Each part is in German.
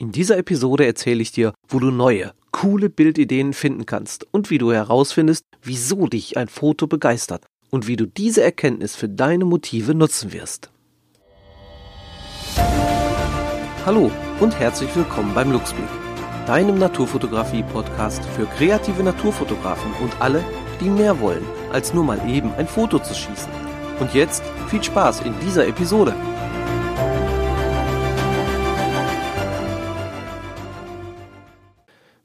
In dieser Episode erzähle ich dir, wo du neue, coole Bildideen finden kannst und wie du herausfindest, wieso dich ein Foto begeistert und wie du diese Erkenntnis für deine Motive nutzen wirst. Hallo und herzlich willkommen beim Luxblick, deinem Naturfotografie-Podcast für kreative Naturfotografen und alle, die mehr wollen, als nur mal eben ein Foto zu schießen. Und jetzt viel Spaß in dieser Episode.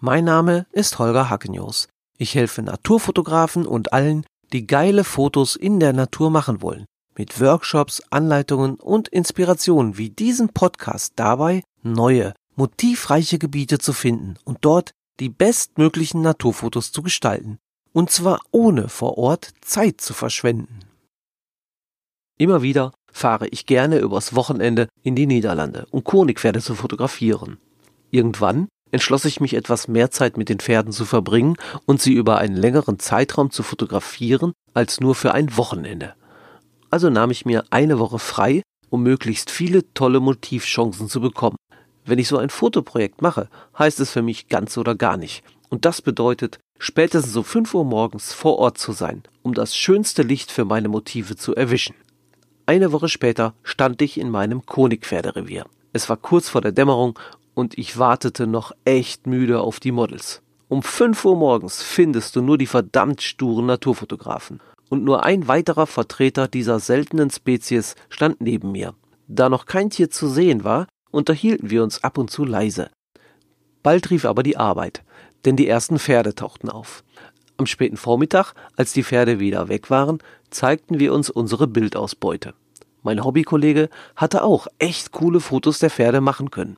Mein Name ist Holger Hackenjos. Ich helfe Naturfotografen und allen, die geile Fotos in der Natur machen wollen, mit Workshops, Anleitungen und Inspirationen wie diesen Podcast dabei, neue, motivreiche Gebiete zu finden und dort die bestmöglichen Naturfotos zu gestalten. Und zwar ohne vor Ort Zeit zu verschwenden. Immer wieder fahre ich gerne übers Wochenende in die Niederlande, um Honigpferde zu fotografieren. Irgendwann entschloss ich mich etwas mehr Zeit mit den Pferden zu verbringen und sie über einen längeren Zeitraum zu fotografieren als nur für ein Wochenende. Also nahm ich mir eine Woche frei, um möglichst viele tolle Motivchancen zu bekommen. Wenn ich so ein Fotoprojekt mache, heißt es für mich ganz oder gar nicht. Und das bedeutet, spätestens um 5 Uhr morgens vor Ort zu sein, um das schönste Licht für meine Motive zu erwischen. Eine Woche später stand ich in meinem Honigpferderevier. Es war kurz vor der Dämmerung und ich wartete noch echt müde auf die Models. Um 5 Uhr morgens findest du nur die verdammt sturen Naturfotografen. Und nur ein weiterer Vertreter dieser seltenen Spezies stand neben mir. Da noch kein Tier zu sehen war, unterhielten wir uns ab und zu leise. Bald rief aber die Arbeit, denn die ersten Pferde tauchten auf. Am späten Vormittag, als die Pferde wieder weg waren, zeigten wir uns unsere Bildausbeute. Mein Hobbykollege hatte auch echt coole Fotos der Pferde machen können.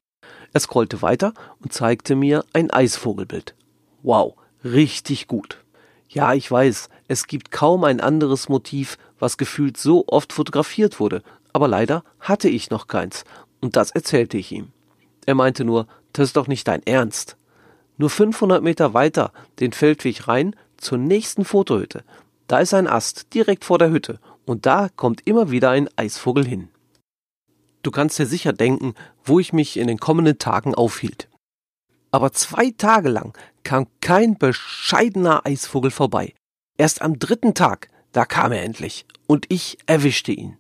Er scrollte weiter und zeigte mir ein Eisvogelbild. Wow, richtig gut. Ja, ich weiß, es gibt kaum ein anderes Motiv, was gefühlt so oft fotografiert wurde, aber leider hatte ich noch keins, und das erzählte ich ihm. Er meinte nur, das ist doch nicht dein Ernst. Nur 500 Meter weiter den Feldweg rein zur nächsten Fotohütte. Da ist ein Ast direkt vor der Hütte und da kommt immer wieder ein Eisvogel hin. Du kannst dir sicher denken, wo ich mich in den kommenden Tagen aufhielt. Aber zwei Tage lang kam kein bescheidener Eisvogel vorbei. Erst am dritten Tag, da kam er endlich, und ich erwischte ihn.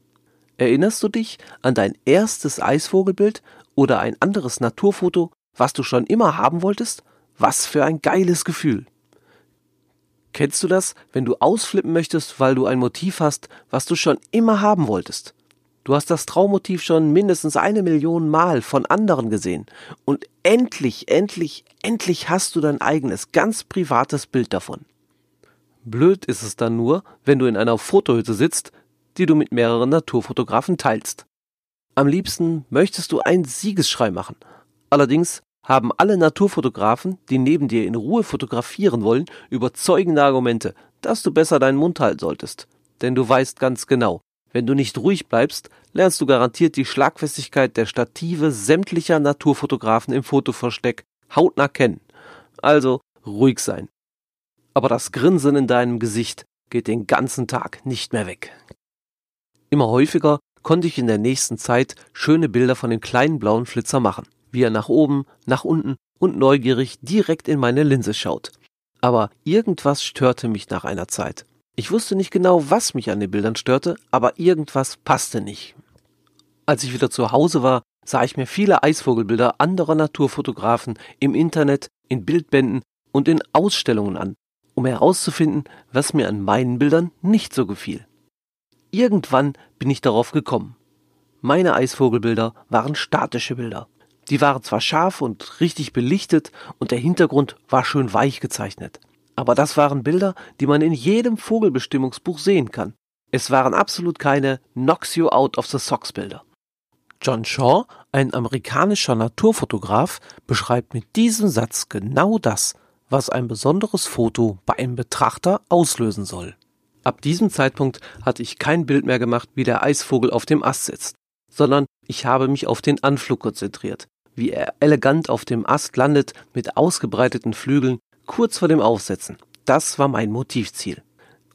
Erinnerst du dich an dein erstes Eisvogelbild oder ein anderes Naturfoto, was du schon immer haben wolltest? Was für ein geiles Gefühl. Kennst du das, wenn du ausflippen möchtest, weil du ein Motiv hast, was du schon immer haben wolltest? Du hast das Traummotiv schon mindestens eine Million Mal von anderen gesehen. Und endlich, endlich, endlich hast du dein eigenes, ganz privates Bild davon. Blöd ist es dann nur, wenn du in einer Fotohütte sitzt, die du mit mehreren Naturfotografen teilst. Am liebsten möchtest du einen Siegesschrei machen. Allerdings haben alle Naturfotografen, die neben dir in Ruhe fotografieren wollen, überzeugende Argumente, dass du besser deinen Mund halten solltest. Denn du weißt ganz genau, wenn du nicht ruhig bleibst, lernst du garantiert die Schlagfestigkeit der Stative sämtlicher Naturfotografen im Fotoversteck hautnah kennen. Also ruhig sein. Aber das Grinsen in deinem Gesicht geht den ganzen Tag nicht mehr weg. Immer häufiger konnte ich in der nächsten Zeit schöne Bilder von dem kleinen blauen Flitzer machen, wie er nach oben, nach unten und neugierig direkt in meine Linse schaut. Aber irgendwas störte mich nach einer Zeit. Ich wusste nicht genau, was mich an den Bildern störte, aber irgendwas passte nicht. Als ich wieder zu Hause war, sah ich mir viele Eisvogelbilder anderer Naturfotografen im Internet, in Bildbänden und in Ausstellungen an, um herauszufinden, was mir an meinen Bildern nicht so gefiel. Irgendwann bin ich darauf gekommen. Meine Eisvogelbilder waren statische Bilder. Die waren zwar scharf und richtig belichtet und der Hintergrund war schön weich gezeichnet. Aber das waren Bilder, die man in jedem Vogelbestimmungsbuch sehen kann. Es waren absolut keine Knocks You Out of the Socks Bilder. John Shaw, ein amerikanischer Naturfotograf, beschreibt mit diesem Satz genau das, was ein besonderes Foto bei einem Betrachter auslösen soll. Ab diesem Zeitpunkt hatte ich kein Bild mehr gemacht, wie der Eisvogel auf dem Ast sitzt, sondern ich habe mich auf den Anflug konzentriert, wie er elegant auf dem Ast landet mit ausgebreiteten Flügeln kurz vor dem Aufsetzen. Das war mein Motivziel.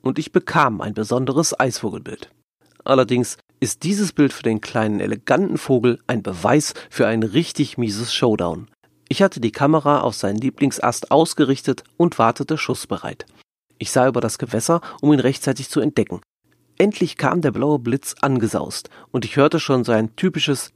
Und ich bekam ein besonderes Eisvogelbild. Allerdings ist dieses Bild für den kleinen eleganten Vogel ein Beweis für ein richtig mieses Showdown. Ich hatte die Kamera auf seinen Lieblingsast ausgerichtet und wartete schussbereit. Ich sah über das Gewässer, um ihn rechtzeitig zu entdecken. Endlich kam der blaue Blitz angesaust und ich hörte schon sein typisches,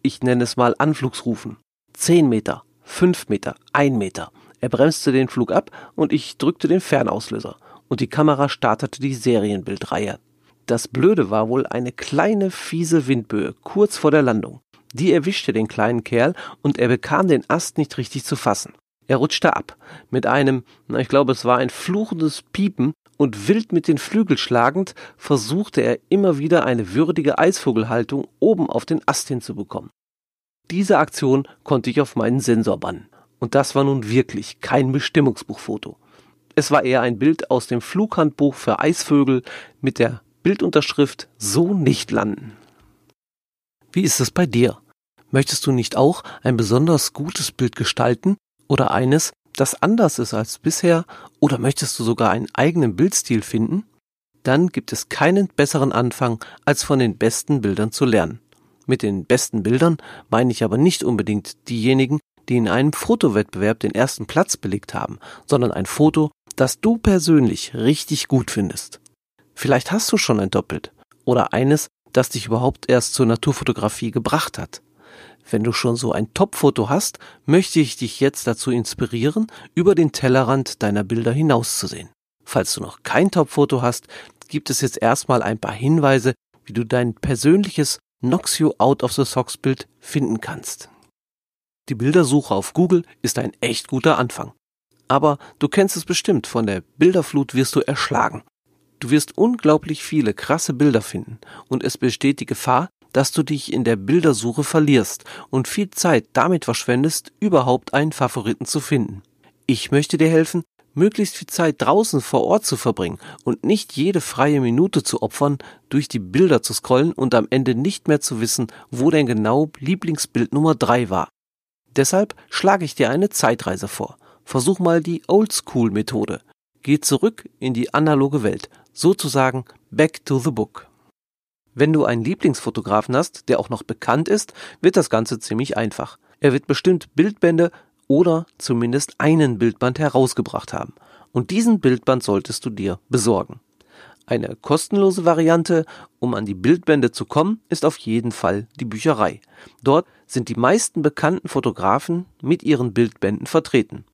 ich nenne es mal Anflugsrufen. Zehn Meter, fünf Meter, ein Meter. Er bremste den Flug ab und ich drückte den Fernauslöser und die Kamera startete die Serienbildreihe. Das Blöde war wohl eine kleine fiese Windböe kurz vor der Landung. Die erwischte den kleinen Kerl und er bekam den Ast nicht richtig zu fassen. Er rutschte ab, mit einem, na, ich glaube, es war ein fluchendes Piepen, und wild mit den Flügel schlagend, versuchte er immer wieder eine würdige Eisvogelhaltung oben auf den Ast hinzubekommen. Diese Aktion konnte ich auf meinen Sensor bannen. Und das war nun wirklich kein Bestimmungsbuchfoto. Es war eher ein Bild aus dem Flughandbuch für Eisvögel mit der Bildunterschrift So nicht landen. Wie ist es bei dir? Möchtest du nicht auch ein besonders gutes Bild gestalten oder eines, das anders ist als bisher oder möchtest du sogar einen eigenen Bildstil finden? Dann gibt es keinen besseren Anfang, als von den besten Bildern zu lernen. Mit den besten Bildern meine ich aber nicht unbedingt diejenigen, die in einem Fotowettbewerb den ersten Platz belegt haben, sondern ein Foto, das du persönlich richtig gut findest. Vielleicht hast du schon ein Doppelt oder eines, das dich überhaupt erst zur Naturfotografie gebracht hat. Wenn du schon so ein Top-Foto hast, möchte ich dich jetzt dazu inspirieren, über den Tellerrand deiner Bilder hinauszusehen. Falls du noch kein Top-Foto hast, gibt es jetzt erstmal ein paar Hinweise, wie du dein persönliches Noxio Out of the Socks Bild finden kannst. Die Bildersuche auf Google ist ein echt guter Anfang. Aber du kennst es bestimmt, von der Bilderflut wirst du erschlagen. Du wirst unglaublich viele krasse Bilder finden und es besteht die Gefahr, dass du dich in der Bildersuche verlierst und viel Zeit damit verschwendest, überhaupt einen Favoriten zu finden. Ich möchte dir helfen, möglichst viel Zeit draußen vor Ort zu verbringen und nicht jede freie Minute zu opfern, durch die Bilder zu scrollen und am Ende nicht mehr zu wissen, wo dein genau Lieblingsbild Nummer drei war. Deshalb schlage ich dir eine Zeitreise vor. Versuch mal die Oldschool-Methode. Geh zurück in die analoge Welt, sozusagen back to the book. Wenn du einen Lieblingsfotografen hast, der auch noch bekannt ist, wird das Ganze ziemlich einfach. Er wird bestimmt Bildbände oder zumindest einen Bildband herausgebracht haben. Und diesen Bildband solltest du dir besorgen. Eine kostenlose Variante, um an die Bildbände zu kommen, ist auf jeden Fall die Bücherei. Dort sind die meisten bekannten Fotografen mit ihren Bildbänden vertreten.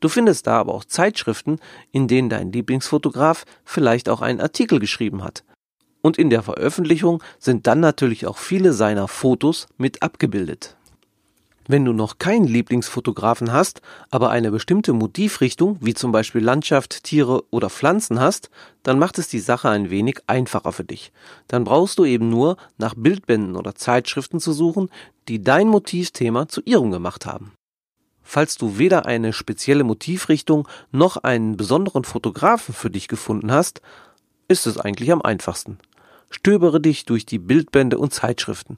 Du findest da aber auch Zeitschriften, in denen dein Lieblingsfotograf vielleicht auch einen Artikel geschrieben hat. Und in der Veröffentlichung sind dann natürlich auch viele seiner Fotos mit abgebildet. Wenn du noch keinen Lieblingsfotografen hast, aber eine bestimmte Motivrichtung, wie zum Beispiel Landschaft, Tiere oder Pflanzen hast, dann macht es die Sache ein wenig einfacher für dich. Dann brauchst du eben nur nach Bildbänden oder Zeitschriften zu suchen, die dein Motivthema zu ihrem gemacht haben. Falls du weder eine spezielle Motivrichtung noch einen besonderen Fotografen für dich gefunden hast, ist es eigentlich am einfachsten. Stöbere dich durch die Bildbände und Zeitschriften.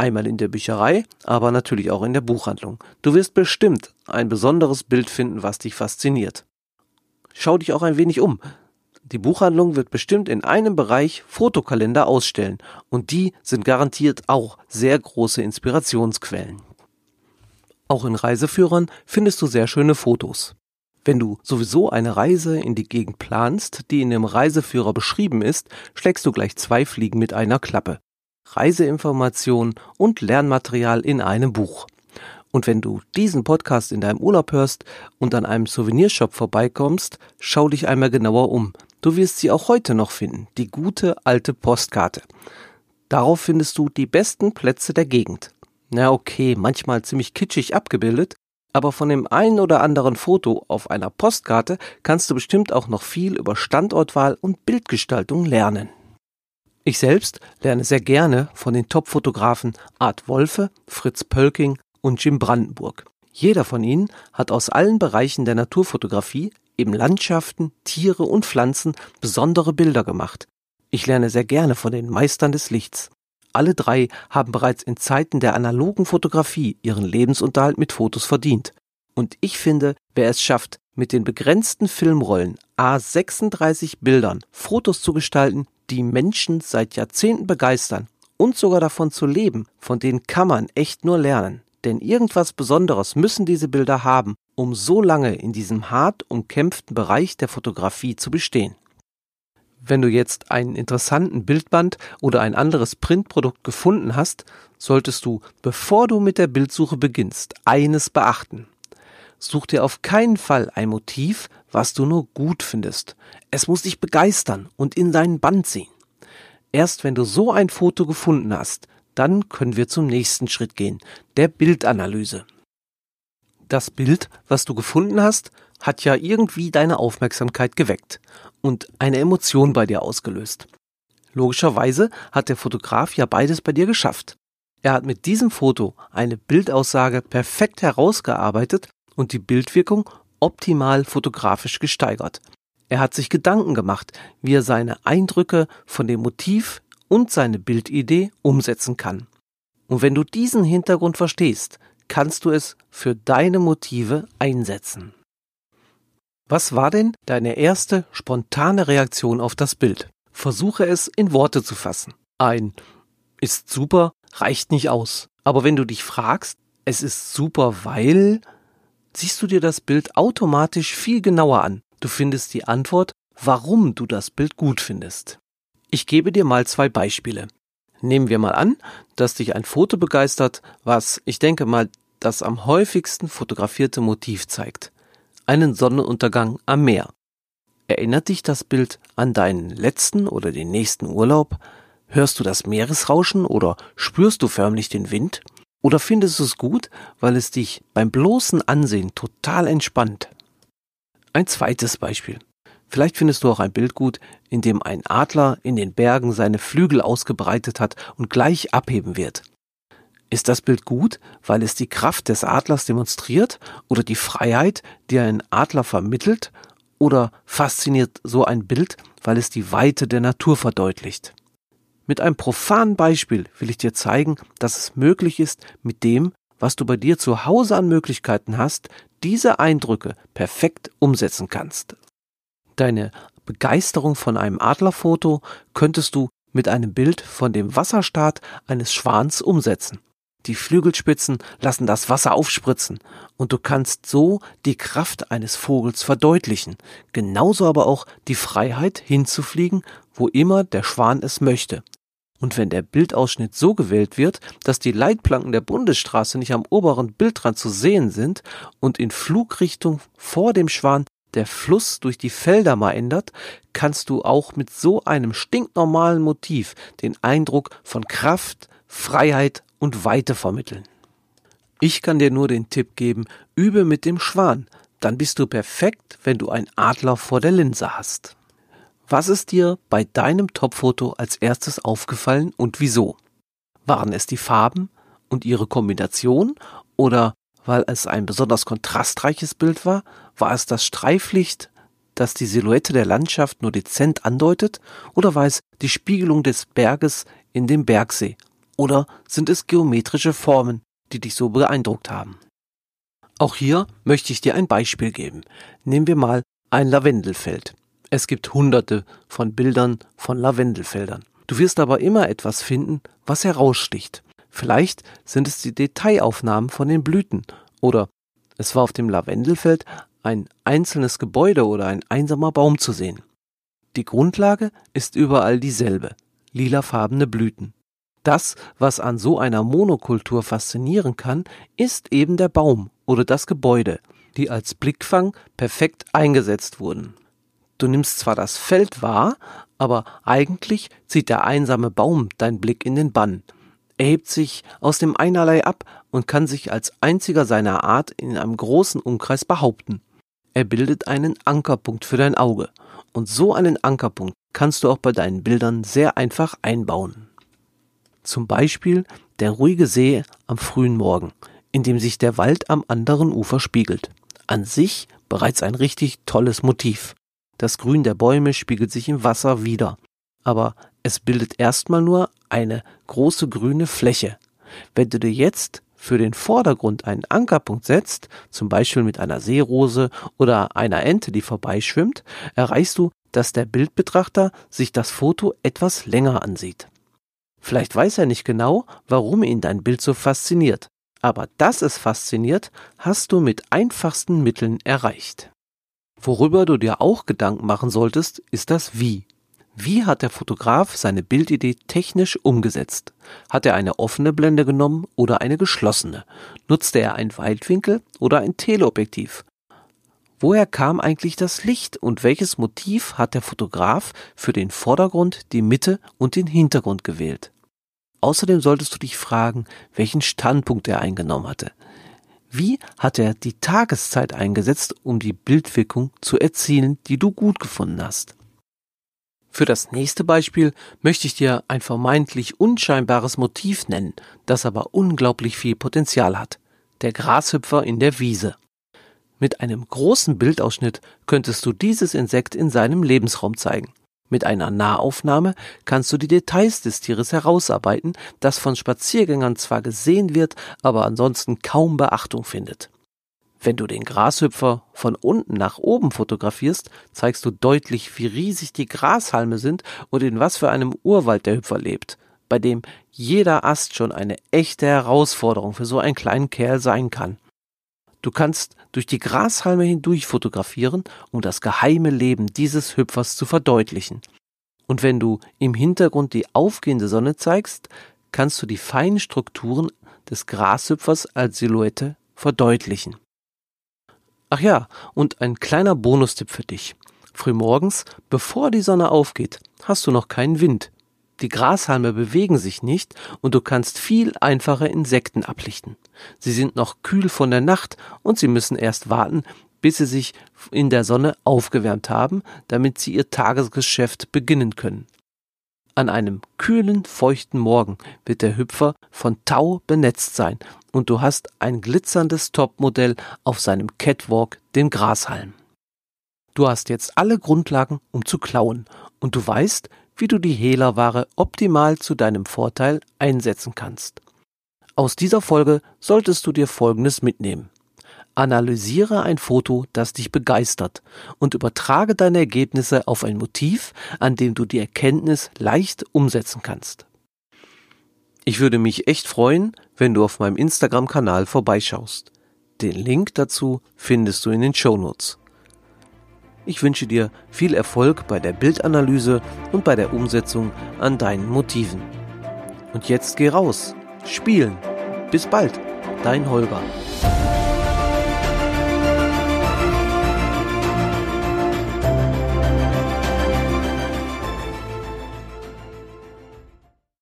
Einmal in der Bücherei, aber natürlich auch in der Buchhandlung. Du wirst bestimmt ein besonderes Bild finden, was dich fasziniert. Schau dich auch ein wenig um. Die Buchhandlung wird bestimmt in einem Bereich Fotokalender ausstellen und die sind garantiert auch sehr große Inspirationsquellen. Auch in Reiseführern findest du sehr schöne Fotos. Wenn du sowieso eine Reise in die Gegend planst, die in dem Reiseführer beschrieben ist, schlägst du gleich zwei Fliegen mit einer Klappe. Reiseinformation und Lernmaterial in einem Buch. Und wenn du diesen Podcast in deinem Urlaub hörst und an einem Souvenirshop vorbeikommst, schau dich einmal genauer um. Du wirst sie auch heute noch finden, die gute alte Postkarte. Darauf findest du die besten Plätze der Gegend. Na okay, manchmal ziemlich kitschig abgebildet, aber von dem einen oder anderen Foto auf einer Postkarte kannst du bestimmt auch noch viel über Standortwahl und Bildgestaltung lernen. Ich selbst lerne sehr gerne von den Top-Fotografen Art Wolfe, Fritz Pölking und Jim Brandenburg. Jeder von ihnen hat aus allen Bereichen der Naturfotografie, eben Landschaften, Tiere und Pflanzen, besondere Bilder gemacht. Ich lerne sehr gerne von den Meistern des Lichts. Alle drei haben bereits in Zeiten der analogen Fotografie ihren Lebensunterhalt mit Fotos verdient. Und ich finde, wer es schafft, mit den begrenzten Filmrollen A36 Bildern Fotos zu gestalten, die Menschen seit Jahrzehnten begeistern und sogar davon zu leben, von denen kann man echt nur lernen. Denn irgendwas Besonderes müssen diese Bilder haben, um so lange in diesem hart umkämpften Bereich der Fotografie zu bestehen. Wenn du jetzt einen interessanten Bildband oder ein anderes Printprodukt gefunden hast, solltest du, bevor du mit der Bildsuche beginnst, eines beachten. Such dir auf keinen Fall ein Motiv, was du nur gut findest. Es muss dich begeistern und in deinen Band ziehen. Erst wenn du so ein Foto gefunden hast, dann können wir zum nächsten Schritt gehen, der Bildanalyse. Das Bild, was du gefunden hast, hat ja irgendwie deine Aufmerksamkeit geweckt und eine Emotion bei dir ausgelöst. Logischerweise hat der Fotograf ja beides bei dir geschafft. Er hat mit diesem Foto eine Bildaussage perfekt herausgearbeitet und die Bildwirkung optimal fotografisch gesteigert. Er hat sich Gedanken gemacht, wie er seine Eindrücke von dem Motiv und seine Bildidee umsetzen kann. Und wenn du diesen Hintergrund verstehst, kannst du es für deine Motive einsetzen. Was war denn deine erste spontane Reaktion auf das Bild? Versuche es in Worte zu fassen. Ein ist super reicht nicht aus. Aber wenn du dich fragst, es ist super, weil, siehst du dir das Bild automatisch viel genauer an. Du findest die Antwort, warum du das Bild gut findest. Ich gebe dir mal zwei Beispiele. Nehmen wir mal an, dass dich ein Foto begeistert, was, ich denke mal, das am häufigsten fotografierte Motiv zeigt einen Sonnenuntergang am Meer. Erinnert dich das Bild an deinen letzten oder den nächsten Urlaub? Hörst du das Meeresrauschen oder spürst du förmlich den Wind? Oder findest du es gut, weil es dich beim bloßen Ansehen total entspannt? Ein zweites Beispiel. Vielleicht findest du auch ein Bild gut, in dem ein Adler in den Bergen seine Flügel ausgebreitet hat und gleich abheben wird. Ist das Bild gut, weil es die Kraft des Adlers demonstriert oder die Freiheit, die ein Adler vermittelt? Oder fasziniert so ein Bild, weil es die Weite der Natur verdeutlicht? Mit einem profanen Beispiel will ich dir zeigen, dass es möglich ist, mit dem, was du bei dir zu Hause an Möglichkeiten hast, diese Eindrücke perfekt umsetzen kannst. Deine Begeisterung von einem Adlerfoto könntest du mit einem Bild von dem Wasserstart eines Schwans umsetzen. Die Flügelspitzen lassen das Wasser aufspritzen und du kannst so die Kraft eines Vogels verdeutlichen, genauso aber auch die Freiheit hinzufliegen, wo immer der Schwan es möchte. Und wenn der Bildausschnitt so gewählt wird, dass die Leitplanken der Bundesstraße nicht am oberen Bildrand zu sehen sind und in Flugrichtung vor dem Schwan der Fluss durch die Felder mal ändert, kannst du auch mit so einem stinknormalen Motiv den Eindruck von Kraft, Freiheit und Weite vermitteln. Ich kann dir nur den Tipp geben, übe mit dem Schwan, dann bist du perfekt, wenn du ein Adler vor der Linse hast. Was ist dir bei deinem Topfoto als erstes aufgefallen und wieso? Waren es die Farben und ihre Kombination oder weil es ein besonders kontrastreiches Bild war? War es das Streiflicht, das die Silhouette der Landschaft nur dezent andeutet? Oder war es die Spiegelung des Berges in dem Bergsee oder sind es geometrische Formen, die dich so beeindruckt haben? Auch hier möchte ich dir ein Beispiel geben. Nehmen wir mal ein Lavendelfeld. Es gibt hunderte von Bildern von Lavendelfeldern. Du wirst aber immer etwas finden, was heraussticht. Vielleicht sind es die Detailaufnahmen von den Blüten oder es war auf dem Lavendelfeld ein einzelnes Gebäude oder ein einsamer Baum zu sehen. Die Grundlage ist überall dieselbe, lilafarbene Blüten. Das, was an so einer Monokultur faszinieren kann, ist eben der Baum oder das Gebäude, die als Blickfang perfekt eingesetzt wurden. Du nimmst zwar das Feld wahr, aber eigentlich zieht der einsame Baum dein Blick in den Bann. Er hebt sich aus dem Einerlei ab und kann sich als einziger seiner Art in einem großen Umkreis behaupten. Er bildet einen Ankerpunkt für dein Auge. Und so einen Ankerpunkt kannst du auch bei deinen Bildern sehr einfach einbauen. Zum Beispiel der ruhige See am frühen Morgen, in dem sich der Wald am anderen Ufer spiegelt. An sich bereits ein richtig tolles Motiv. Das Grün der Bäume spiegelt sich im Wasser wieder, aber es bildet erstmal nur eine große grüne Fläche. Wenn du dir jetzt für den Vordergrund einen Ankerpunkt setzt, zum Beispiel mit einer Seerose oder einer Ente, die vorbeischwimmt, erreichst du, dass der Bildbetrachter sich das Foto etwas länger ansieht. Vielleicht weiß er nicht genau, warum ihn dein Bild so fasziniert, aber dass es fasziniert, hast du mit einfachsten Mitteln erreicht. Worüber du dir auch Gedanken machen solltest, ist das Wie. Wie hat der Fotograf seine Bildidee technisch umgesetzt? Hat er eine offene Blende genommen oder eine geschlossene? Nutzte er ein Weitwinkel oder ein Teleobjektiv? Woher kam eigentlich das Licht und welches Motiv hat der Fotograf für den Vordergrund, die Mitte und den Hintergrund gewählt? Außerdem solltest du dich fragen, welchen Standpunkt er eingenommen hatte. Wie hat er die Tageszeit eingesetzt, um die Bildwirkung zu erzielen, die du gut gefunden hast? Für das nächste Beispiel möchte ich dir ein vermeintlich unscheinbares Motiv nennen, das aber unglaublich viel Potenzial hat. Der Grashüpfer in der Wiese. Mit einem großen Bildausschnitt könntest du dieses Insekt in seinem Lebensraum zeigen. Mit einer Nahaufnahme kannst du die Details des Tieres herausarbeiten, das von Spaziergängern zwar gesehen wird, aber ansonsten kaum Beachtung findet. Wenn du den Grashüpfer von unten nach oben fotografierst, zeigst du deutlich, wie riesig die Grashalme sind und in was für einem Urwald der Hüpfer lebt, bei dem jeder Ast schon eine echte Herausforderung für so einen kleinen Kerl sein kann. Du kannst durch die Grashalme hindurch fotografieren, um das geheime Leben dieses Hüpfers zu verdeutlichen. Und wenn du im Hintergrund die aufgehende Sonne zeigst, kannst du die feinen Strukturen des Grashüpfers als Silhouette verdeutlichen. Ach ja, und ein kleiner Bonustipp für dich. Frühmorgens, bevor die Sonne aufgeht, hast du noch keinen Wind. Die Grashalme bewegen sich nicht und du kannst viel einfacher Insekten ablichten. Sie sind noch kühl von der Nacht und sie müssen erst warten, bis sie sich in der Sonne aufgewärmt haben, damit sie ihr Tagesgeschäft beginnen können. An einem kühlen, feuchten Morgen wird der Hüpfer von Tau benetzt sein und du hast ein glitzerndes Topmodell auf seinem Catwalk, dem Grashalm. Du hast jetzt alle Grundlagen, um zu klauen, und du weißt, wie du die Hehlerware optimal zu deinem Vorteil einsetzen kannst. Aus dieser Folge solltest du dir Folgendes mitnehmen. Analysiere ein Foto, das dich begeistert und übertrage deine Ergebnisse auf ein Motiv, an dem du die Erkenntnis leicht umsetzen kannst. Ich würde mich echt freuen, wenn du auf meinem Instagram-Kanal vorbeischaust. Den Link dazu findest du in den Show Notes. Ich wünsche dir viel Erfolg bei der Bildanalyse und bei der Umsetzung an deinen Motiven. Und jetzt geh raus, spielen. Bis bald, dein Holger.